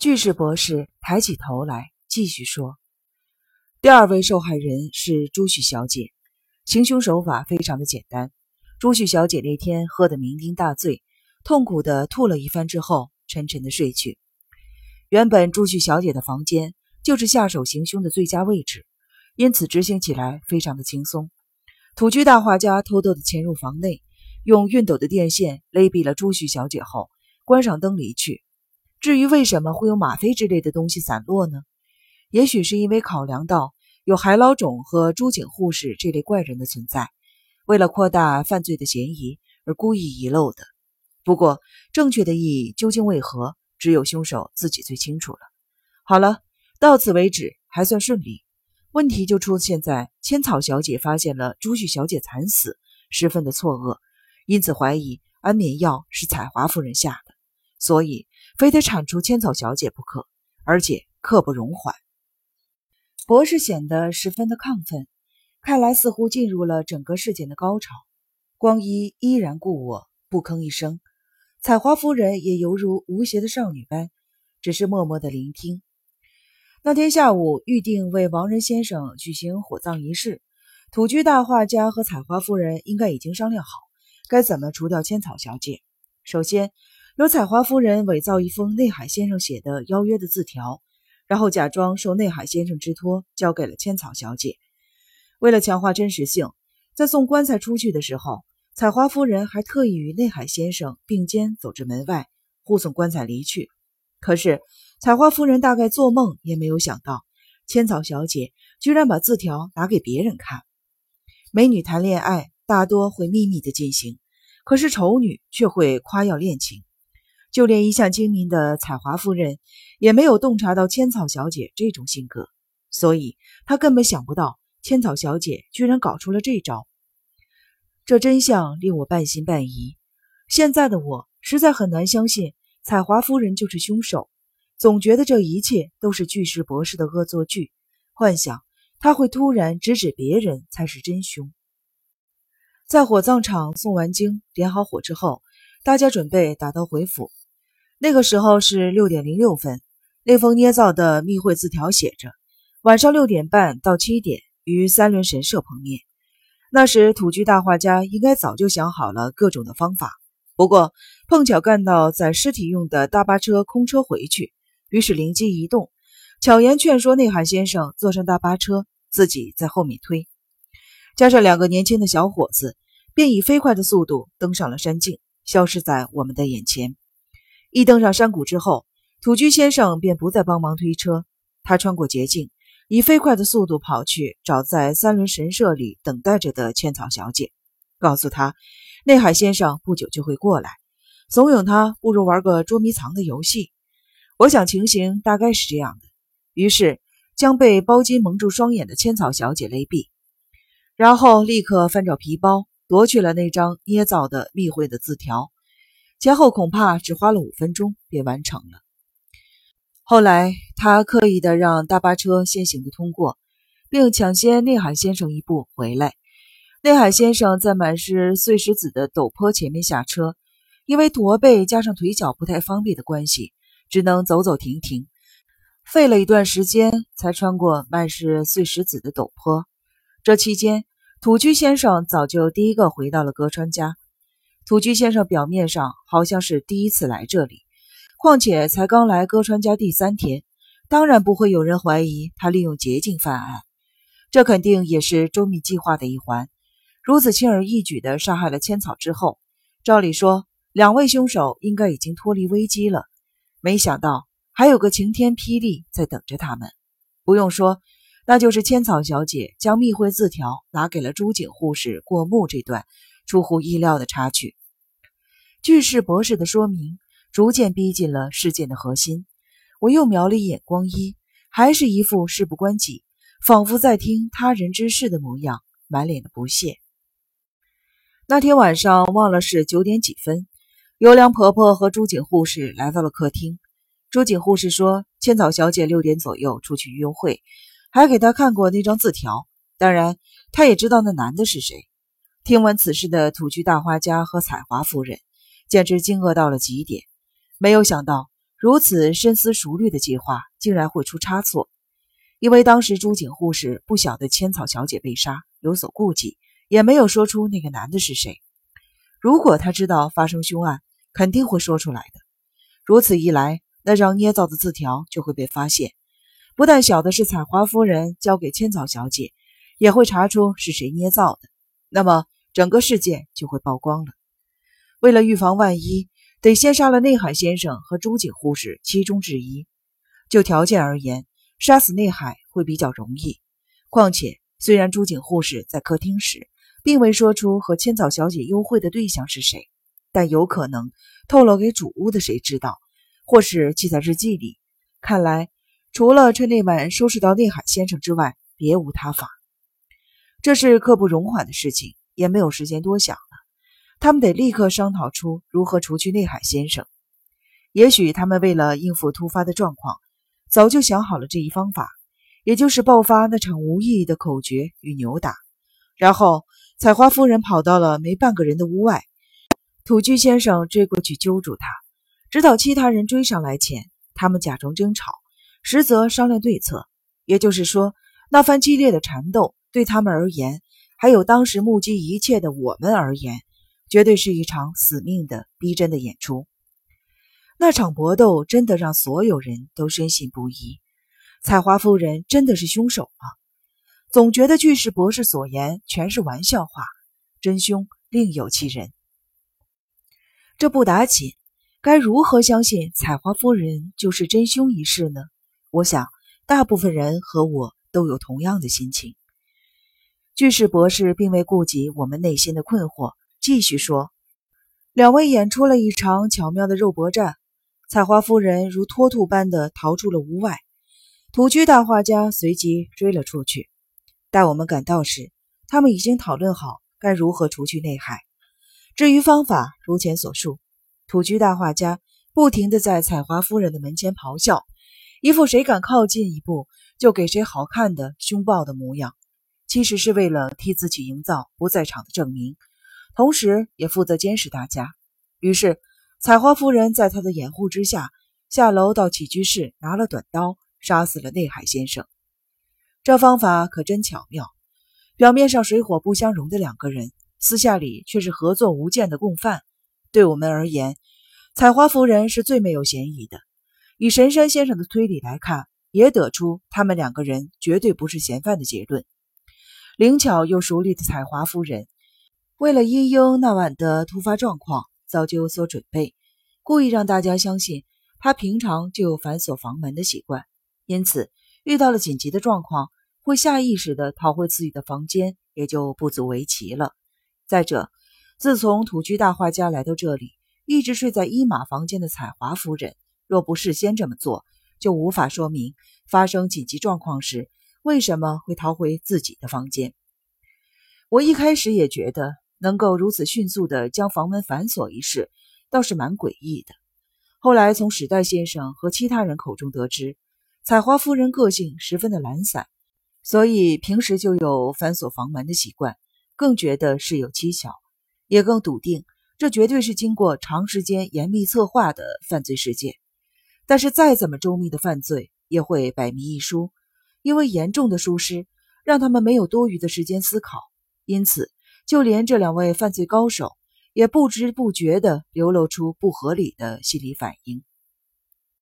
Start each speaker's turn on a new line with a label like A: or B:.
A: 巨士博士抬起头来，继续说：“第二位受害人是朱旭小姐，行凶手法非常的简单。朱旭小姐那天喝得酩酊大醉，痛苦的吐了一番之后，沉沉的睡去。原本朱旭小姐的房间就是下手行凶的最佳位置，因此执行起来非常的轻松。土居大画家偷偷的潜入房内，用熨斗的电线勒毙了朱旭小姐后，关上灯离去。”至于为什么会有吗啡之类的东西散落呢？也许是因为考量到有海老种和朱井护士这类怪人的存在，为了扩大犯罪的嫌疑而故意遗漏的。不过，正确的意义究竟为何，只有凶手自己最清楚了。好了，到此为止还算顺利。问题就出现在千草小姐发现了朱旭小姐惨死，十分的错愕，因此怀疑安眠药是彩华夫人下的，所以。非得铲除千草小姐不可，而且刻不容缓。博士显得十分的亢奋，看来似乎进入了整个事件的高潮。光一依然故我，不吭一声。彩花夫人也犹如无邪的少女般，只是默默的聆听。那天下午预定为王仁先生举行火葬仪式，土居大画家和彩花夫人应该已经商量好，该怎么除掉千草小姐。首先。由彩华夫人伪造一封内海先生写的邀约的字条，然后假装受内海先生之托交给了千草小姐。为了强化真实性，在送棺材出去的时候，彩华夫人还特意与内海先生并肩走至门外，护送棺材离去。可是彩华夫人大概做梦也没有想到，千草小姐居然把字条拿给别人看。美女谈恋爱大多会秘密的进行，可是丑女却会夸耀恋情。就连一向精明的彩华夫人也没有洞察到千草小姐这种性格，所以她根本想不到千草小姐居然搞出了这招。这真相令我半信半疑。现在的我实在很难相信彩华夫人就是凶手，总觉得这一切都是巨石博士的恶作剧，幻想他会突然指指别人才是真凶。在火葬场送完经、点好火之后，大家准备打道回府。那个时候是六点零六分，那封捏造的密会字条写着：“晚上六点半到七点于三轮神社碰面。”那时土居大画家应该早就想好了各种的方法，不过碰巧干到载尸体用的大巴车空车回去，于是灵机一动，巧言劝说内海先生坐上大巴车，自己在后面推，加上两个年轻的小伙子，便以飞快的速度登上了山径，消失在我们的眼前。一登上山谷之后，土居先生便不再帮忙推车。他穿过捷径，以飞快的速度跑去找在三轮神社里等待着的千草小姐，告诉她内海先生不久就会过来，怂恿他不如玩个捉迷藏的游戏。我想情形大概是这样的，于是将被包巾蒙住双眼的千草小姐勒毙，然后立刻翻找皮包夺去了那张捏造的密会的字条。前后恐怕只花了五分钟便完成了。后来，他刻意的让大巴车先行的通过，并抢先内海先生一步回来。内海先生在满是碎石子的陡坡前面下车，因为驼背加上腿脚不太方便的关系，只能走走停停，费了一段时间才穿过满是碎石子的陡坡。这期间，土居先生早就第一个回到了歌川家。土居先生表面上好像是第一次来这里，况且才刚来歌川家第三天，当然不会有人怀疑他利用捷径犯案。这肯定也是周密计划的一环。如此轻而易举地杀害了千草之后，照理说两位凶手应该已经脱离危机了。没想到还有个晴天霹雳在等着他们。不用说，那就是千草小姐将密会字条拿给了朱井护士过目这段出乎意料的插曲。巨士博士的说明逐渐逼近了事件的核心。我又瞄了一眼光一，还是一副事不关己，仿佛在听他人之事的模样，满脸的不屑。那天晚上忘了是九点几分，尤良婆婆和朱景护士来到了客厅。朱景护士说，千草小姐六点左右出去约会，还给她看过那张字条。当然，她也知道那男的是谁。听闻此事的土居大花家和彩华夫人。简直惊愕到了极点，没有想到如此深思熟虑的计划竟然会出差错，因为当时朱景护士不晓得千草小姐被杀，有所顾忌，也没有说出那个男的是谁。如果他知道发生凶案，肯定会说出来的。如此一来，那张捏造的字条就会被发现，不但晓得是采花夫人交给千草小姐，也会查出是谁捏造的。那么整个事件就会曝光了。为了预防万一，得先杀了内海先生和朱景护士其中之一。就条件而言，杀死内海会比较容易。况且，虽然朱景护士在客厅时并未说出和千草小姐幽会的对象是谁，但有可能透露给主屋的谁知道，或是记在日记里。看来，除了趁那晚收拾到内海先生之外，别无他法。这是刻不容缓的事情，也没有时间多想。他们得立刻商讨出如何除去内海先生。也许他们为了应付突发的状况，早就想好了这一方法，也就是爆发那场无意义的口角与扭打。然后，采花夫人跑到了没半个人的屋外，土居先生追过去揪住他，直到其他人追上来前，他们假装争吵，实则商量对策。也就是说，那番激烈的缠斗。对他们而言，还有当时目击一切的我们而言，绝对是一场死命的逼真的演出。那场搏斗真的让所有人都深信不疑：采花夫人真的是凶手吗？总觉得巨石博士所言全是玩笑话，真凶另有其人。这不打紧，该如何相信采花夫人就是真凶一事呢？我想，大部分人和我都有同样的心情。巨士博士并未顾及我们内心的困惑，继续说：“两位演出了一场巧妙的肉搏战，采花夫人如脱兔般的逃出了屋外，土居大画家随即追了出去。待我们赶到时，他们已经讨论好该如何除去内海。至于方法，如前所述，土居大画家不停地在采花夫人的门前咆哮，一副谁敢靠近一步就给谁好看的凶暴的模样。”其实是为了替自己营造不在场的证明，同时也负责监视大家。于是，采花夫人在他的掩护之下，下楼到起居室拿了短刀，杀死了内海先生。这方法可真巧妙。表面上水火不相容的两个人，私下里却是合作无间的共犯。对我们而言，采花夫人是最没有嫌疑的。以神山先生的推理来看，也得出他们两个人绝对不是嫌犯的结论。灵巧又熟练的采华夫人，为了英英那晚的突发状况，早就有所准备，故意让大家相信她平常就有反锁房门的习惯，因此遇到了紧急的状况，会下意识地逃回自己的房间，也就不足为奇了。再者，自从土居大画家来到这里，一直睡在一马房间的彩华夫人，若不事先这么做，就无法说明发生紧急状况时。为什么会逃回自己的房间？我一开始也觉得能够如此迅速地将房门反锁一事倒是蛮诡异的。后来从史代先生和其他人口中得知，采花夫人个性十分的懒散，所以平时就有反锁房门的习惯，更觉得事有蹊跷，也更笃定这绝对是经过长时间严密策划的犯罪事件。但是再怎么周密的犯罪，也会百密一疏。因为严重的疏失，让他们没有多余的时间思考，因此，就连这两位犯罪高手也不知不觉地流露出不合理的心理反应。